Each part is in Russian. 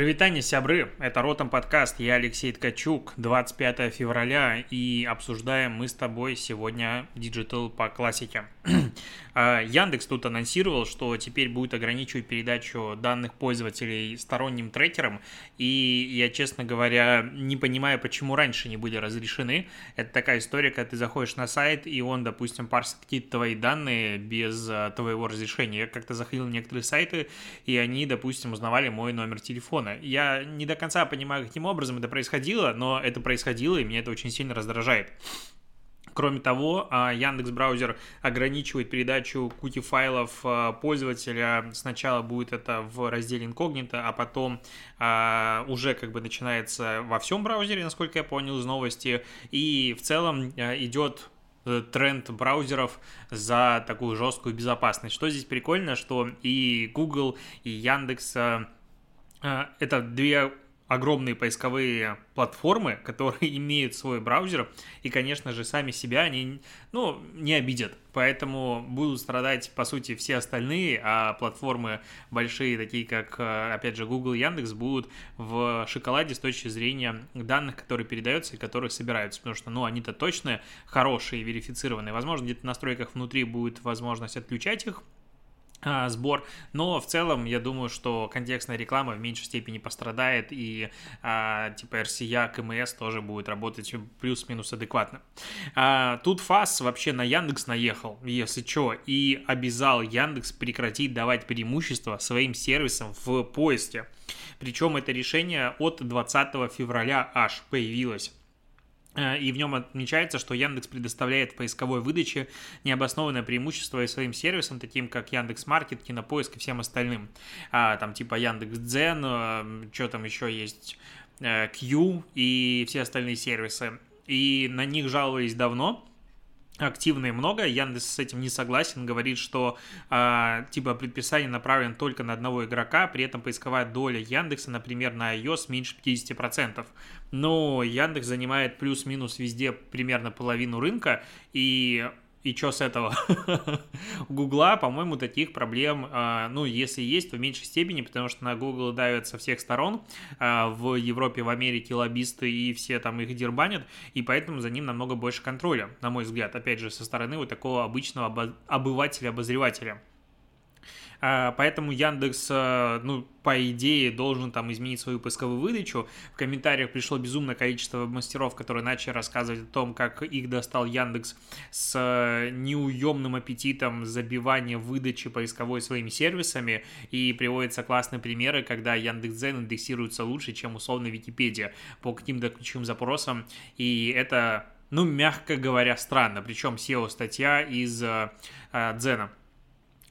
Привитание, сябры! Это Ротом подкаст, я Алексей Ткачук, 25 февраля, и обсуждаем мы с тобой сегодня Digital по классике. А, Яндекс тут анонсировал, что теперь будет ограничивать передачу данных пользователей сторонним трекерам, и я, честно говоря, не понимаю, почему раньше не были разрешены. Это такая история, когда ты заходишь на сайт, и он, допустим, парсит какие-то твои данные без а, твоего разрешения. Я как-то заходил на некоторые сайты, и они, допустим, узнавали мой номер телефона. Я не до конца понимаю, каким образом это происходило, но это происходило, и меня это очень сильно раздражает. Кроме того, а, Яндекс браузер ограничивает передачу куки файлов а, пользователя. Сначала будет это в разделе инкогнито, а потом а, уже как бы начинается во всем браузере, насколько я понял из новости. И в целом идет э, тренд браузеров за такую жесткую безопасность. Что здесь прикольно, что и Google, и Яндекс это две огромные поисковые платформы, которые имеют свой браузер, и, конечно же, сами себя они, ну, не обидят. Поэтому будут страдать, по сути, все остальные, а платформы большие, такие как, э, опять же, Google, Яндекс, будут в шоколаде с точки зрения данных, которые передаются и которые собираются, потому что, ну, они-то точно хорошие, верифицированные. Возможно, где-то в настройках внутри будет возможность отключать их, сбор, но в целом я думаю, что контекстная реклама в меньшей степени пострадает и а, типа RCA, КМС тоже будет работать плюс-минус адекватно. А, тут ФАС вообще на Яндекс наехал, если что, и обязал Яндекс прекратить давать преимущество своим сервисам в поиске. Причем это решение от 20 февраля аж появилось. Э, и в нем отмечается, что Яндекс предоставляет в поисковой выдаче необоснованное преимущество и своим сервисам, таким как Яндекс Маркет, Кинопоиск и всем остальным. А, там типа Яндекс Дзен, э, что там еще есть, Q э, и все остальные сервисы. И на них жаловались давно, активно и много. Яндекс с этим не согласен, говорит, что э, типа предписание направлено только на одного игрока, при этом поисковая доля Яндекса, например, на iOS меньше 50%. Но Яндекс занимает плюс-минус везде примерно половину рынка, и и что с этого? У Гугла, по-моему, таких проблем, а, ну, если есть, то в меньшей степени, потому что на Google давят со всех сторон. А, в Европе, в Америке лоббисты и все там их дербанят, и поэтому за ним намного больше контроля, на мой взгляд. Опять же, со стороны вот такого обычного обывателя-обозревателя. А, поэтому Яндекс, а, ну, по идее, должен там изменить свою поисковую выдачу. В комментариях пришло безумное количество мастеров, которые начали рассказывать о том, как их достал Яндекс с а, неуемным аппетитом забивания выдачи поисковой своими сервисами. И приводятся классные примеры, когда Яндекс.Дзен индексируется лучше, чем условно Википедия по каким-то ключевым запросам. И это ну, мягко говоря, странно. Причем SEO-статья из э, Дзена.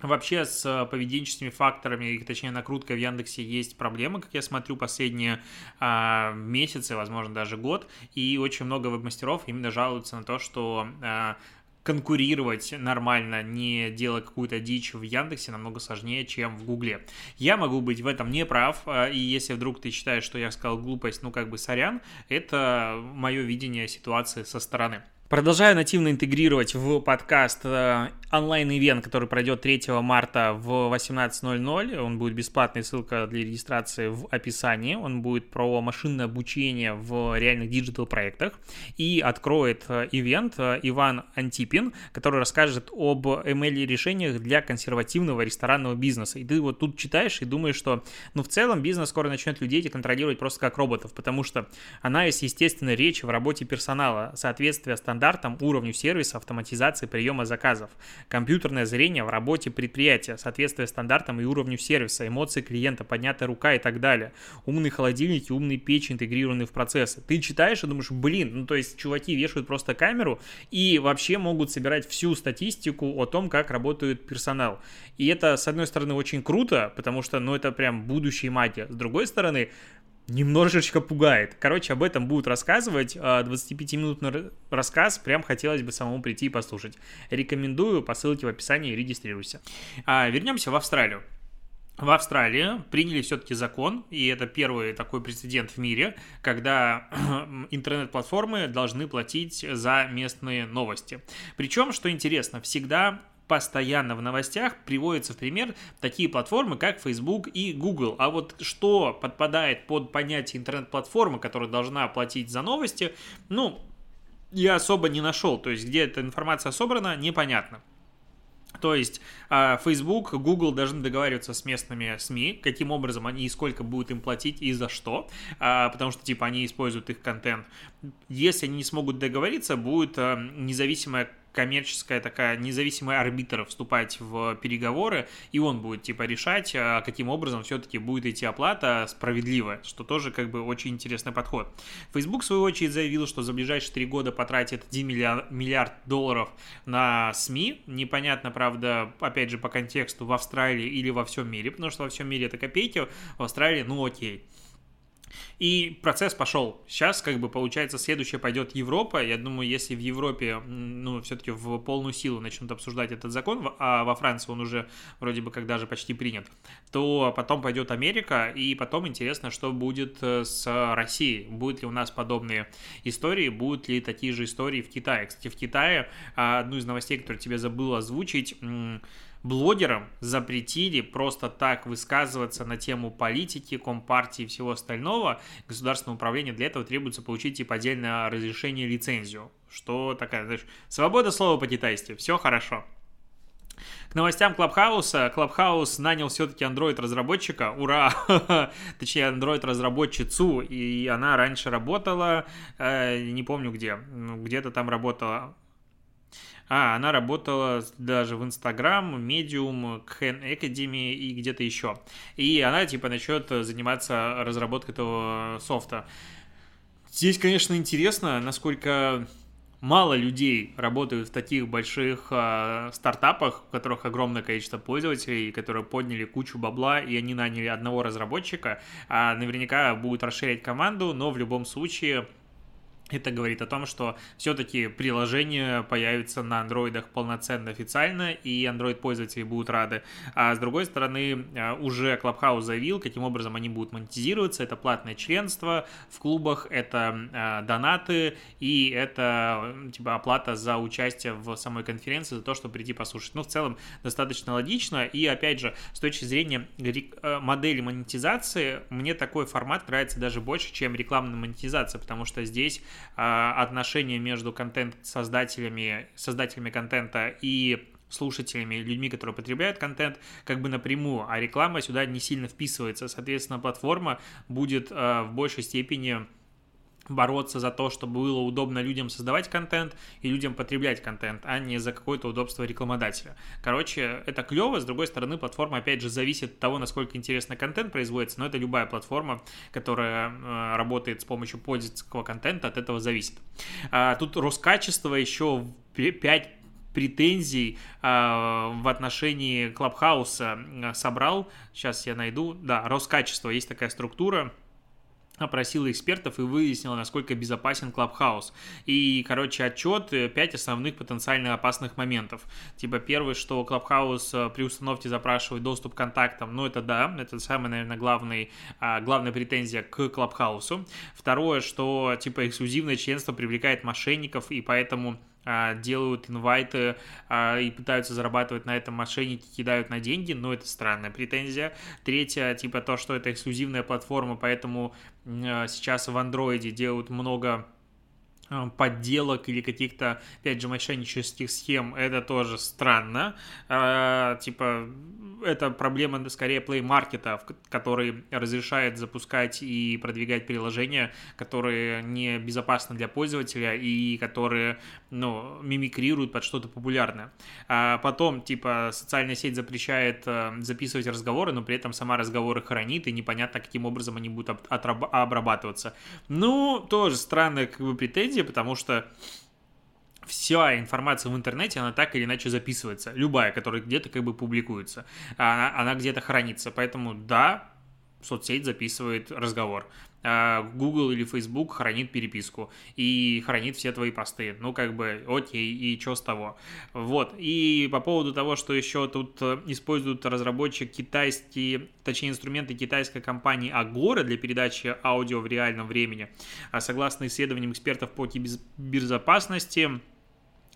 Вообще с э, поведенческими факторами, точнее накруткой в Яндексе есть проблемы, как я смотрю, последние а, месяцы, возможно, даже год, и очень много веб-мастеров именно жалуются на то, что а, конкурировать нормально, не делая какую-то дичь в Яндексе, намного сложнее, чем в Гугле. Я могу быть в этом не прав, а, и если вдруг ты считаешь, что я сказал глупость, ну как бы сорян, это мое видение ситуации со стороны. Продолжаю нативно интегрировать в подкаст э, онлайн-ивент, который пройдет 3 марта в 18.00. Он будет бесплатный, ссылка для регистрации в описании. Он будет про машинное обучение в реальных диджитал-проектах. И откроет э, ивент э, Иван Антипин, который расскажет об ML-решениях для консервативного ресторанного бизнеса. И ты вот тут читаешь и думаешь, что, ну, в целом бизнес скоро начнет людей контролировать просто как роботов, потому что есть естественной речи в работе персонала, соответствие стандартам стандартам, уровню сервиса, автоматизации приема заказов, компьютерное зрение в работе предприятия, соответствие стандартам и уровню сервиса, эмоции клиента, поднятая рука и так далее. Умные холодильники, умные печи интегрированы в процессы. Ты читаешь и думаешь, блин, ну то есть чуваки вешают просто камеру и вообще могут собирать всю статистику о том, как работает персонал. И это, с одной стороны, очень круто, потому что, ну, это прям будущее магия. С другой стороны, немножечко пугает. Короче, об этом будут рассказывать. 25-минутный а, рассказ. Прям хотелось бы самому прийти и послушать. Рекомендую по ссылке в описании регистрируйся. А, вернемся в Австралию. В Австралии приняли все-таки закон, и это первый такой прецедент в мире, когда интернет-платформы должны платить за местные новости. Причем, что интересно, всегда постоянно в новостях приводятся в пример такие платформы, как Facebook и Google. А вот что подпадает под понятие интернет-платформы, которая должна платить за новости, ну, я особо не нашел. То есть, где эта информация собрана, непонятно. То есть а, Facebook, Google должны договариваться с местными СМИ, каким образом они и сколько будут им платить и за что, а, потому что типа они используют их контент. Если они не смогут договориться, будет а, независимая коммерческая такая независимая арбитр вступать в переговоры, и он будет типа решать, а, каким образом все-таки будет идти оплата справедливая, что тоже как бы очень интересный подход. Facebook в свою очередь заявил, что за ближайшие три года потратит 1 миллиард, миллиард долларов на СМИ. Непонятно, правда, опять же по контексту в Австралии или во всем мире, потому что во всем мире это копейки, в Австралии, ну окей. И процесс пошел. Сейчас, как бы, получается, следующее пойдет Европа. Я думаю, если в Европе, ну, все-таки в полную силу начнут обсуждать этот закон, а во Франции он уже вроде бы как даже почти принят, то потом пойдет Америка, и потом интересно, что будет э, с Россией. Будут ли у нас подобные истории, будут ли такие же истории в Китае. Кстати, в Китае а, одну из новостей, которую тебе забыл озвучить, блогерам запретили просто так высказываться на тему политики, компартии и всего остального. Государственное управление для этого требуется получить типа отдельное разрешение, лицензию. Что такая, знаешь, свобода слова по-китайски, все хорошо. К новостям Клабхауса. Клабхаус нанял все-таки Android-разработчика. Ура! Точнее, Android-разработчицу. И она раньше работала, э, не помню где, где-то там работала а, она работала даже в Инстаграм, Медиум, Khan Academy и где-то еще. И она, типа, начнет заниматься разработкой этого софта. Здесь, конечно, интересно, насколько мало людей работают в таких больших э, стартапах, у которых огромное количество пользователей, которые подняли кучу бабла, и они наняли одного разработчика, а наверняка будут расширять команду, но в любом случае это говорит о том, что все-таки приложение появится на андроидах полноценно официально, и андроид-пользователи будут рады. А с другой стороны, э, уже Clubhouse заявил, каким образом они будут монетизироваться. Это платное членство в клубах, это э, донаты, и это типа оплата за участие в самой конференции, за то, чтобы прийти послушать. Ну, в целом, достаточно логично. И, опять же, с точки зрения э, модели монетизации, мне такой формат нравится даже больше, чем рекламная монетизация, потому что здесь отношения между контент-создателями, создателями контента и слушателями, людьми, которые потребляют контент, как бы напрямую, а реклама сюда не сильно вписывается. Соответственно, платформа будет э, в большей степени бороться за то, чтобы было удобно людям создавать контент и людям потреблять контент, а не за какое-то удобство рекламодателя. Короче, это клево, с другой стороны, платформа, опять же, зависит от того, насколько интересно контент производится, но это любая платформа, которая э, работает с помощью пользовательского контента, от этого зависит. А, тут Роскачество еще 5 претензий э, в отношении Клабхауса э, собрал. Сейчас я найду. Да, Роскачество, есть такая структура, опросила экспертов и выяснила, насколько безопасен Clubhouse. И, короче, отчет 5 э, основных потенциально опасных моментов. Типа, первый, что Clubhouse э, при установке запрашивает доступ к контактам, ну, это да, это самая, наверное, главный, а, главная претензия к Clubhouse. Второе, что, типа, эксклюзивное членство привлекает мошенников, и поэтому делают инвайты а, и пытаются зарабатывать на этом мошенники, кидают на деньги, но это странная претензия. Третье, типа то, что это эксклюзивная платформа, поэтому а, сейчас в андроиде делают много подделок или каких-то, опять же, мошеннических схем, это тоже странно. А, типа, это проблема скорее Play Market, который разрешает запускать и продвигать приложения, которые не безопасны для пользователя и которые, ну, мимикрируют под что-то популярное. А потом, типа, социальная сеть запрещает э, записывать разговоры, но при этом сама разговоры хранит, и непонятно, каким образом они будут обрабатываться. Ну, тоже странная, как бы, претензия, потому что вся информация в интернете, она так или иначе записывается. Любая, которая где-то как бы публикуется. Она, она где-то хранится. Поэтому да, соцсеть записывает разговор. А Google или Facebook хранит переписку и хранит все твои посты. Ну, как бы, окей, и что с того? Вот. И по поводу того, что еще тут э, используют разработчик китайские, точнее, инструменты китайской компании Agora для передачи аудио в реальном времени. А согласно исследованиям экспертов по кибербезопасности,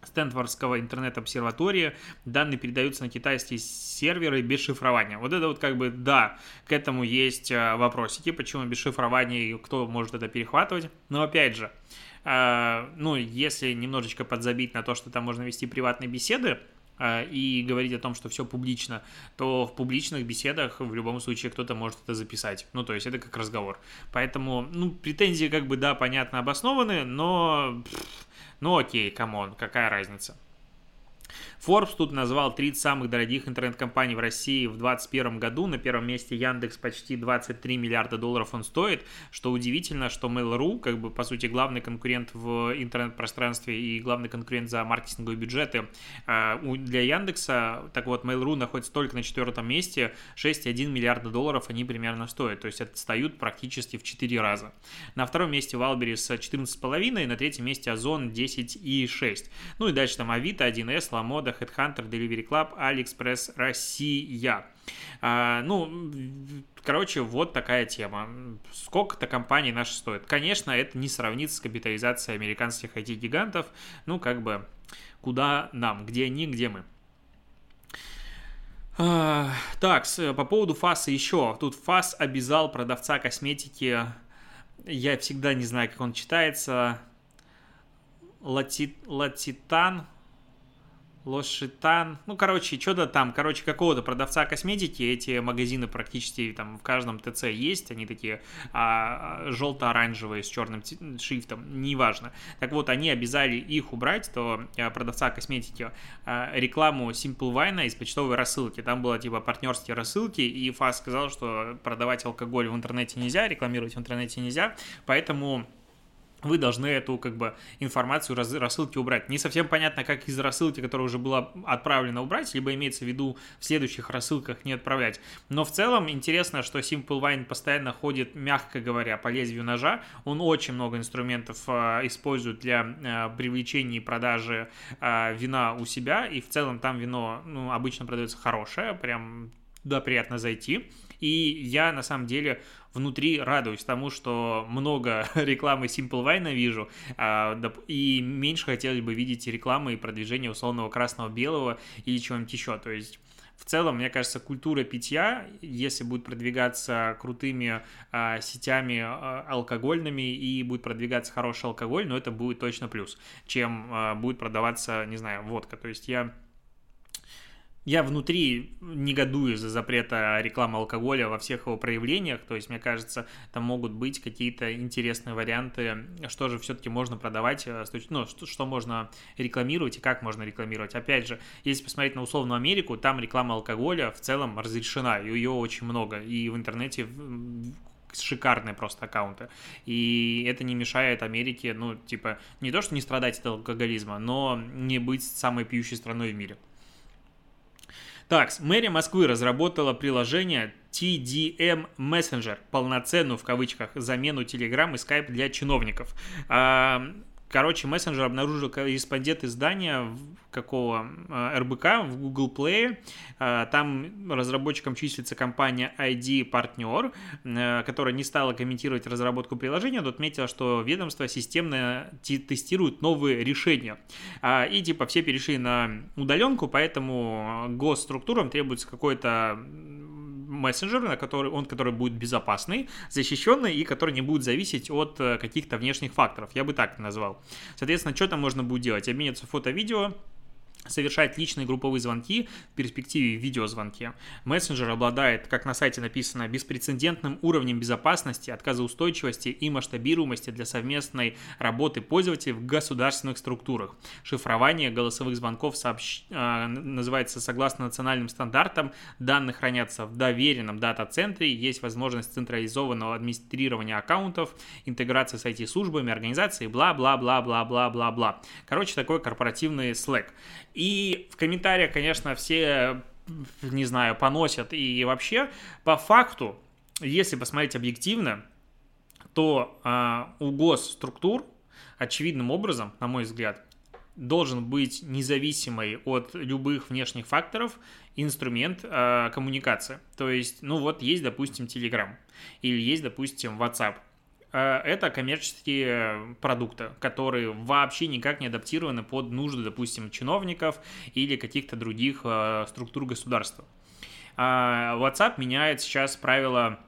Стэнфордского интернет-обсерватории. Данные передаются на китайские серверы без шифрования. Вот это вот как бы, да, к этому есть э, вопросики, почему без шифрования и кто может это перехватывать. Но опять же, э, ну, если немножечко подзабить на то, что там можно вести приватные беседы, э, и говорить о том, что все публично, то в публичных беседах в любом случае кто-то может это записать. Ну, то есть это как разговор. Поэтому, ну, претензии как бы, да, понятно, обоснованы, но... Ну окей, come on, какая разница. Forbes тут назвал 30 самых дорогих интернет-компаний в России в 2021 году. На первом месте Яндекс почти 23 миллиарда долларов он стоит. Что удивительно, что Mail.ru, как бы по сути главный конкурент в интернет-пространстве и главный конкурент за маркетинговые бюджеты а, для Яндекса. Так вот, Mail.ru находится только на четвертом месте. 6,1 миллиарда долларов они примерно стоят. То есть отстают практически в 4 раза. На втором месте Валберис 14,5, на третьем месте Озон 10,6. Ну и дальше там Авито, 1С, Ламода, Headhunter, Delivery Club, AliExpress Россия. А, ну, короче, вот такая тема. Сколько-то компаний наши стоят. Конечно, это не сравнится с капитализацией американских IT-гигантов. Ну, как бы, куда нам? Где они, где мы? А, так, по поводу ФАСа еще. Тут ФАС обязал продавца косметики, я всегда не знаю, как он читается, Лати... Латитан, Лошитан, ну, короче, что-то там, короче, какого-то продавца косметики, эти магазины практически там в каждом ТЦ есть, они такие а, желто-оранжевые с черным шрифтом, неважно. Так вот, они обязали их убрать, то а, продавца косметики, а, рекламу Simple Wine из почтовой рассылки, там было типа партнерские рассылки, и ФАС сказал, что продавать алкоголь в интернете нельзя, рекламировать в интернете нельзя, поэтому вы должны эту как бы информацию раз, рассылки убрать. Не совсем понятно, как из рассылки, которая уже была отправлена, убрать, либо имеется в виду в следующих рассылках не отправлять. Но в целом интересно, что Simple Wine постоянно ходит, мягко говоря, по лезвию ножа. Он очень много инструментов э, использует для э, привлечения и продажи э, вина у себя, и в целом там вино ну, обычно продается хорошее, прям туда приятно зайти. И я на самом деле внутри радуюсь тому, что много рекламы Simple Wine вижу, а, и меньше хотелось бы видеть рекламы и продвижение условного красного-белого или чего-нибудь еще. То есть в целом, мне кажется, культура питья, если будет продвигаться крутыми а, сетями а, алкогольными и будет продвигаться хороший алкоголь, но это будет точно плюс, чем а, будет продаваться, не знаю, водка. То есть я я внутри негодую за запрета рекламы алкоголя во всех его проявлениях, то есть, мне кажется, там могут быть какие-то интересные варианты, что же все-таки можно продавать, э, ну, что, что можно рекламировать и как можно рекламировать. Опять же, если посмотреть на условную Америку, там реклама алкоголя в целом разрешена, и ее очень много, и в интернете шикарные просто аккаунты. И это не мешает Америке, ну, типа, не то, что не страдать от алкоголизма, но не быть самой пьющей страной в мире. Так, мэрия Москвы разработала приложение TDM Messenger, полноценную в кавычках замену Telegram и Skype для чиновников. А, Короче, мессенджер обнаружил корреспондент издания какого а, РБК в Google Play. А, там разработчиком числится компания ID Partner, а, которая не стала комментировать разработку приложения, но отметила, что ведомство системно тестирует новые решения. И типа все перешли на удаленку, поэтому госструктурам требуется какой-то мессенджер, на который, он который будет безопасный, защищенный и который не будет зависеть от э, каких-то внешних факторов. Я бы так назвал. Соответственно, что там можно будет делать? Обмениваться фото-видео, совершать личные групповые звонки, в перспективе видеозвонки. Мессенджер обладает, как на сайте написано, беспрецедентным уровнем безопасности, отказоустойчивости и масштабируемости для совместной работы пользователей в государственных структурах. Шифрование голосовых звонков сообщ... э, называется согласно национальным стандартам. Данные хранятся в доверенном дата-центре, есть возможность централизованного администрирования аккаунтов, интеграции с IT-службами, организацией, бла-бла-бла-бла-бла-бла-бла. Короче, такой корпоративный Slack. И в комментариях, конечно, все, не знаю, поносят. И вообще, по факту, если посмотреть объективно, то э, у госструктур очевидным образом, на мой взгляд, должен быть независимый от любых внешних факторов инструмент э, коммуникации. То есть, ну вот есть, допустим, Telegram или есть, допустим, WhatsApp. Э, это коммерческие продукты, которые вообще никак не адаптированы под нужды, допустим, чиновников или каких-то других э, структур государства. А WhatsApp меняет сейчас правила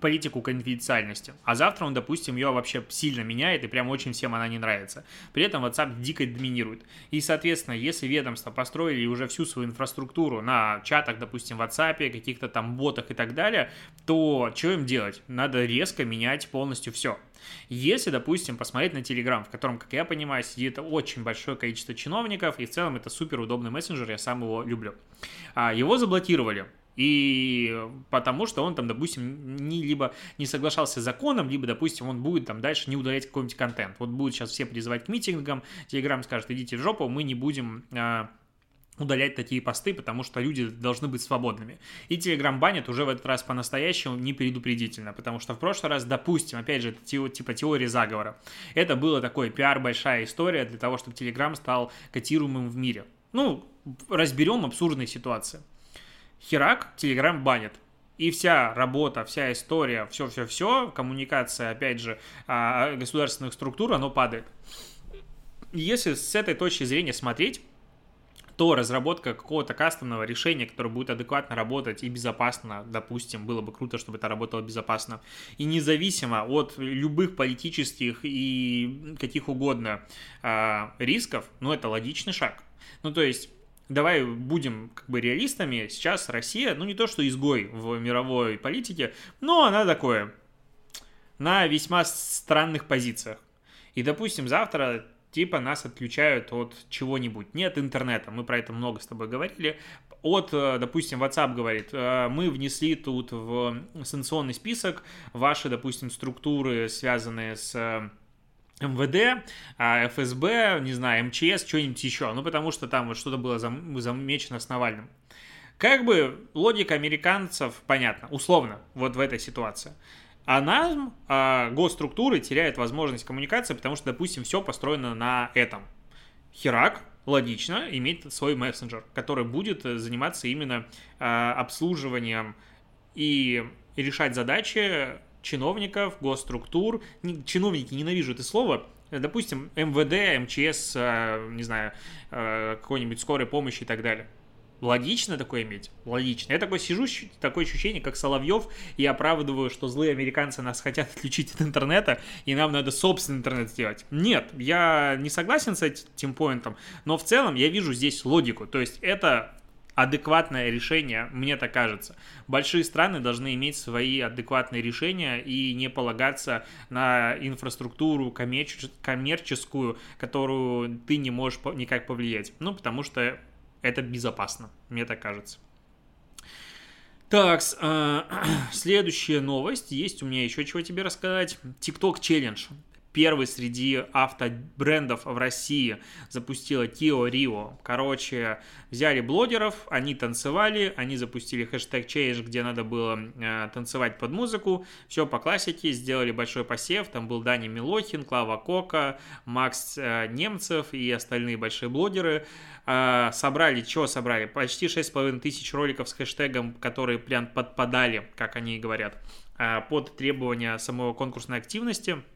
политику конфиденциальности. А завтра он, допустим, ее вообще сильно меняет, и прям очень всем она не нравится. При этом WhatsApp дико доминирует. И, соответственно, если ведомства построили уже всю свою инфраструктуру на чатах, допустим, в WhatsApp, каких-то там ботах и так далее, то что им делать? Надо резко менять полностью все. Если, допустим, посмотреть на Telegram, в котором, как я понимаю, сидит очень большое количество чиновников, и в целом это супер удобный мессенджер, я сам его люблю. А, его заблокировали и потому что он там, допустим, не, либо не соглашался с законом, либо, допустим, он будет там дальше не удалять какой-нибудь контент. Вот будут сейчас все призывать к митингам, Телеграм скажет, идите в жопу, мы не будем а, удалять такие посты, потому что люди должны быть свободными. И Telegram банит уже в этот раз по-настоящему не предупредительно, потому что в прошлый раз, допустим, опять же, это типа теория заговора. Это было такой пиар большая история для того, чтобы Telegram стал котируемым в мире. Ну, разберем абсурдные ситуации херак, Telegram банит. И вся работа, вся история, все-все-все, коммуникация, опять же, а, государственных структур, оно падает. Если с этой точки зрения смотреть, то разработка какого-то кастомного решения, которое будет адекватно работать и безопасно, допустим, было бы круто, чтобы это работало безопасно, и независимо от любых политических и каких угодно э, рисков, ну, это логичный шаг. Ну, то есть давай будем как бы реалистами, сейчас Россия, ну не то что изгой в мировой политике, но она такое, на весьма странных позициях. И, допустим, завтра типа нас отключают от чего-нибудь. Нет интернета, мы про это много с тобой говорили. От, э, допустим, WhatsApp говорит, э, мы внесли тут в санкционный список ваши, допустим, структуры, связанные с МВД, а, ФСБ, не знаю, МЧС, что-нибудь еще. Ну, потому что там вот что-то было замечено с Навальным. Как бы логика американцев понятна, условно, вот в этой ситуации. А нам а, госструктуры теряют возможность коммуникации, потому что, допустим, все построено на этом. Херак, логично, иметь свой мессенджер, который будет заниматься именно а, обслуживанием и решать задачи чиновников, госструктур. Чиновники, ненавижу это слово, допустим, МВД, МЧС, э, не знаю, э, какой-нибудь скорой помощи и так далее. Логично такое иметь? Логично. Я такой сижу, такое ощущение, как Соловьев, и оправдываю, что злые американцы нас хотят отключить от интернета, и нам надо собственный интернет сделать. Нет, я не согласен с этим поинтом, но в целом я вижу здесь логику. То есть это адекватное решение, мне так кажется. Большие страны должны иметь свои адекватные решения и не полагаться на инфраструктуру коммерческую, которую ты не можешь никак повлиять. Ну, потому что это безопасно, мне так кажется. Так, э, следующая новость. Есть у меня еще чего тебе рассказать. TikTok Challenge первый среди автобрендов в России запустила Kio Rio. Короче, взяли блогеров, они танцевали, они запустили хэштег Change, где надо было э, танцевать под музыку. Все по классике, сделали большой посев. Там был Дани Милохин, Клава Кока, Макс э, Немцев и остальные большие блогеры. Э, собрали, что собрали? Почти 6,5 тысяч роликов с хэштегом, которые прям подпадали, как они говорят, э, под требования самого конкурсной активности –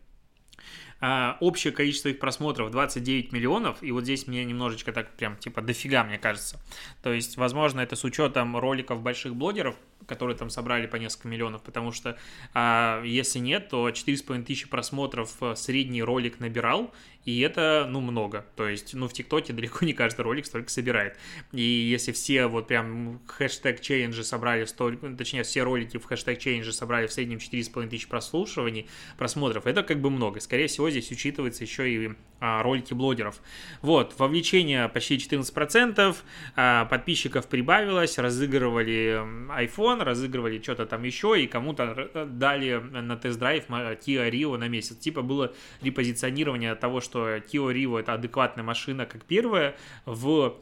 а, общее количество их просмотров 29 миллионов, и вот здесь мне немножечко так прям типа дофига, мне кажется. То есть, возможно, это с учетом роликов больших блогеров, которые там собрали по несколько миллионов, потому что а, если нет, то 4,5 тысячи просмотров э, средний ролик набирал, и это, ну, много. То есть, ну, в ТикТоке далеко не каждый ролик столько собирает. И если все вот прям хэштег челленджи собрали столько, точнее, все ролики в хэштег челленджи собрали в среднем 4,5 тысячи прослушиваний, просмотров, это как бы много. Скорее всего, здесь учитывается еще и а, ролики блогеров. Вот, вовлечение почти 14%, а, подписчиков прибавилось, разыгрывали iPhone, разыгрывали что-то там еще, и кому-то э, дали на тест-драйв Kia Rio на месяц. Типа было репозиционирование того, что Kia Rio это адекватная машина как первая, в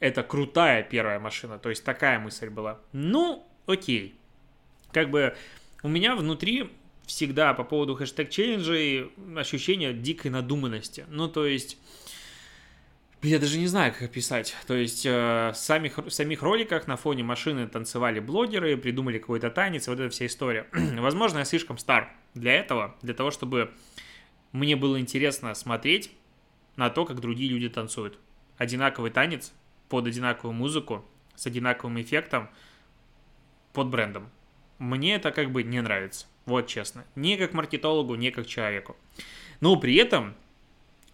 это крутая первая машина. То есть такая мысль была. Ну, окей. Как бы у меня внутри всегда по поводу хэштег челленджей ощущение дикой надуманности. Ну, то есть Я даже не знаю, как описать. То есть э, самих, в самих роликах на фоне машины танцевали блогеры, придумали какой-то танец, вот эта вся история. Возможно, я слишком стар для этого, для того, чтобы мне было интересно смотреть на то, как другие люди танцуют. Одинаковый танец под одинаковую музыку, с одинаковым эффектом, под брендом. Мне это как бы не нравится. Вот честно. Не как маркетологу, не как человеку. Но при этом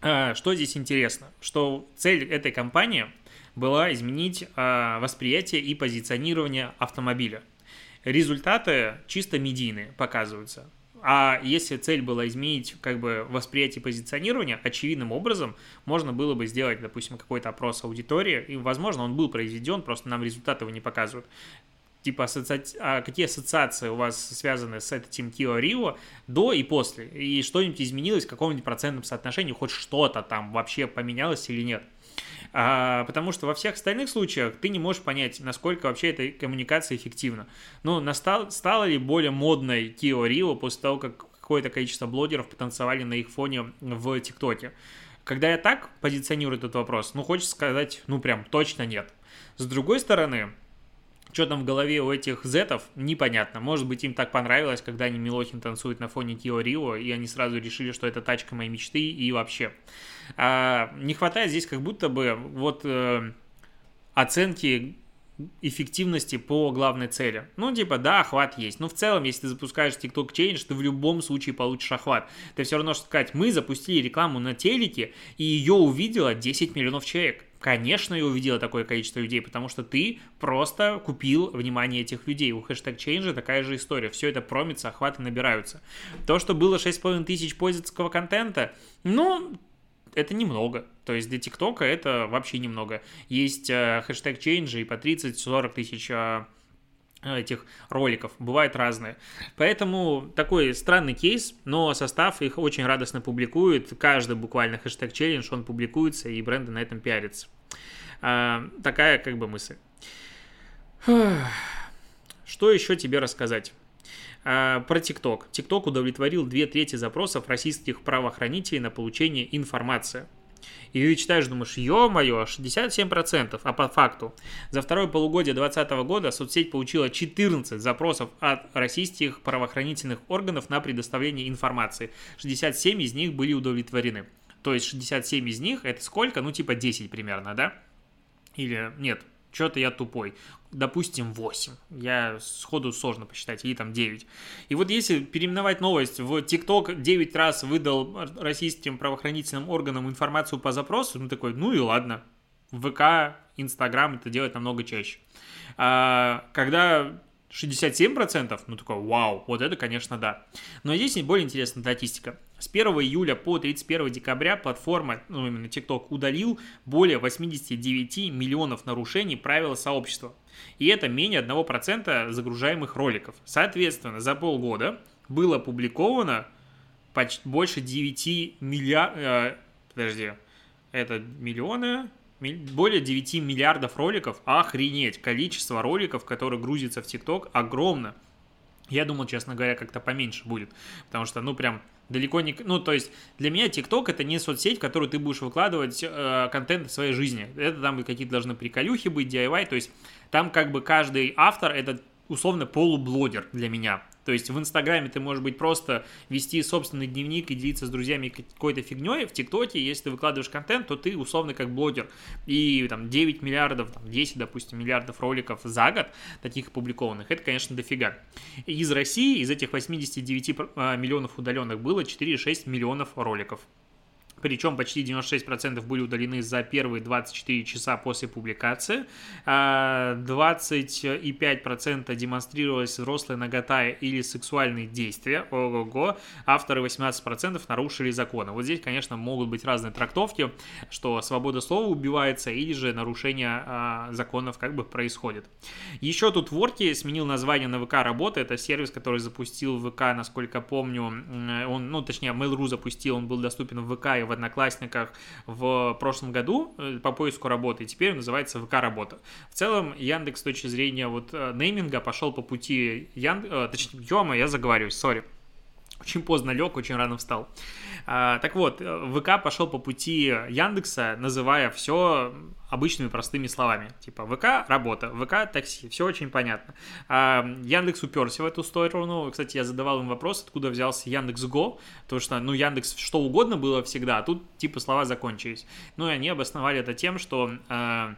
что здесь интересно? Что цель этой компании была изменить а, восприятие и позиционирование автомобиля. Результаты чисто медийные показываются. А если цель была изменить как бы восприятие позиционирования, очевидным образом можно было бы сделать, допустим, какой-то опрос аудитории, и, возможно, он был произведен, просто нам результаты его не показывают типа ассоци... а какие ассоциации у вас связаны с этим Kia Rio до и после, и что-нибудь изменилось в каком-нибудь процентном соотношении, хоть что-то там вообще поменялось или нет. А, потому что во всех остальных случаях ты не можешь понять, насколько вообще эта коммуникация эффективна. Ну, настал, стала ли более модной Kia Rio после того, как какое-то количество блогеров потанцевали на их фоне в ТикТоке? Когда я так позиционирую этот вопрос, ну, хочется сказать, ну, прям точно нет. С другой стороны, что там в голове у этих зетов, непонятно. Может быть, им так понравилось, когда они Милохин танцуют на фоне Кио Рио, и они сразу решили, что это тачка моей мечты, и вообще. А, не хватает здесь как будто бы вот э, оценки эффективности по главной цели. Ну, типа, да, охват есть. Но в целом, если ты запускаешь TikTok Challenge, ты в любом случае получишь охват. Ты все равно, что сказать, мы запустили рекламу на телеке, и ее увидело 10 миллионов человек. Конечно, я увидела такое количество людей, потому что ты просто купил внимание этих людей. У хэштег Change такая же история. Все это промится, охваты набираются. То, что было 6,5 тысяч пользовательского контента, ну, это немного. То есть для ТикТока это вообще немного. Есть э, хэштег Change и по 30-40 тысяч э, этих роликов, бывают разные. Поэтому такой странный кейс, но состав их очень радостно публикует. Каждый буквально хэштег челлендж, он публикуется, и бренды на этом пиарятся. А, такая как бы мысль. Что еще тебе рассказать? А, про ТикТок. ТикТок удовлетворил две трети запросов российских правоохранителей на получение информации – и читаешь, думаешь, ё-моё, 67%, а по факту. За второе полугодие 2020 года соцсеть получила 14 запросов от российских правоохранительных органов на предоставление информации. 67 из них были удовлетворены. То есть 67 из них, это сколько? Ну, типа 10 примерно, да? Или нет, что-то я тупой. Допустим, 8. Я сходу сложно посчитать, или там 9. И вот если переименовать новость в ТикТок 9 раз выдал российским правоохранительным органам информацию по запросу, ну такой, ну и ладно. ВК, Инстаграм это делать намного чаще. А, когда 67%, ну такой, вау, вот это, конечно, да. Но здесь более интересная статистика. С 1 июля по 31 декабря платформа, ну именно TikTok, удалил более 89 миллионов нарушений правил сообщества. И это менее 1% загружаемых роликов. Соответственно, за полгода было опубликовано почти больше 9 миллиардов... Э, подожди, это миллионы, более 9 миллиардов роликов. Охренеть! Количество роликов, которые грузятся в ТикТок, огромно. Я думал, честно говоря, как-то поменьше будет. Потому что, ну, прям далеко не... Ну, то есть, для меня ТикТок это не соцсеть, в которую ты будешь выкладывать э, контент в своей жизни. Это там какие-то должны приколюхи быть, DIY. То есть, там как бы каждый автор это условно полублогер для меня. То есть в Инстаграме ты можешь быть просто вести собственный дневник и делиться с друзьями какой-то фигней. В ТикТоке, если ты выкладываешь контент, то ты условно как блогер. И там 9 миллиардов, там 10, допустим, миллиардов роликов за год таких опубликованных, это, конечно, дофига. Из России, из этих 89 а, миллионов удаленных было 4,6 миллионов роликов причем почти 96% были удалены за первые 24 часа после публикации, 25% а, демонстрировалась взрослая нагота или сексуальные действия, ого-го, авторы 18% нарушили законы. Вот здесь, конечно, могут быть разные трактовки, что свобода слова убивается или же нарушение а, законов как бы происходит. Еще тут Ворки сменил название на ВК Работа, это сервис, который запустил ВК, насколько помню, он, ну, точнее, Mail.ru запустил, он был доступен в ВК и в Одноклассниках в прошлом году э, по поиску работы, и теперь он называется ВК Работа. В целом, Яндекс с точки зрения вот э, нейминга пошел по пути Янд... Э, точнее, ё я заговариваюсь, сори очень поздно лег, очень рано встал. А, так вот, ВК пошел по пути Яндекса, называя все обычными простыми словами. Типа ВК работа, ВК такси, все очень понятно. А, Яндекс уперся в эту сторону. Кстати, я задавал им вопрос, откуда взялся Яндекс Го, потому что, ну, Яндекс что угодно было всегда, а тут типа слова закончились. Ну, и они обосновали это тем, что а,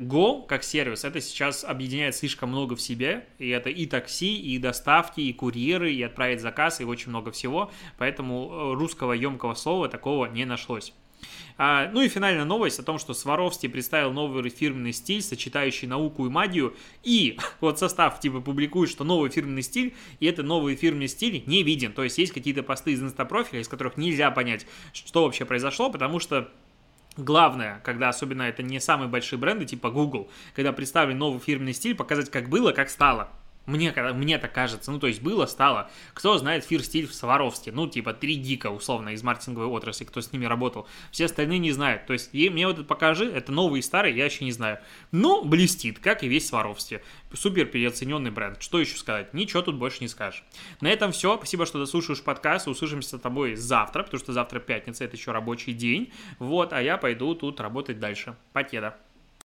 Go как сервис, это сейчас объединяет слишком много в себе, и это и такси, и доставки, и курьеры, и отправить заказ, и очень много всего, поэтому э, русского емкого слова такого не нашлось. А, ну и финальная новость о том, что Сваровский представил новый фирменный стиль, сочетающий науку и магию, и вот состав типа публикует, что новый фирменный стиль, и это новый фирменный стиль не виден, то есть есть какие-то посты из инстапрофиля, из которых нельзя понять, что вообще произошло, потому что Главное, когда особенно это не самые большие бренды, типа Google, когда представлен новый фирменный стиль, показать, как было, как стало. Мне, мне так кажется. Ну, то есть было, стало. Кто знает фир стиль в Сваровске? Ну, типа три гика, условно, из маркетинговой отрасли, кто с ними работал. Все остальные не знают. То есть и мне вот это покажи, это новый и старый, я еще не знаю. Но блестит, как и весь Сваровске. Супер переоцененный бренд. Что еще сказать? Ничего тут больше не скажешь. На этом все. Спасибо, что дослушаешь подкаст. Услышимся с тобой завтра, потому что завтра пятница, это еще рабочий день. Вот, а я пойду тут работать дальше. Покеда.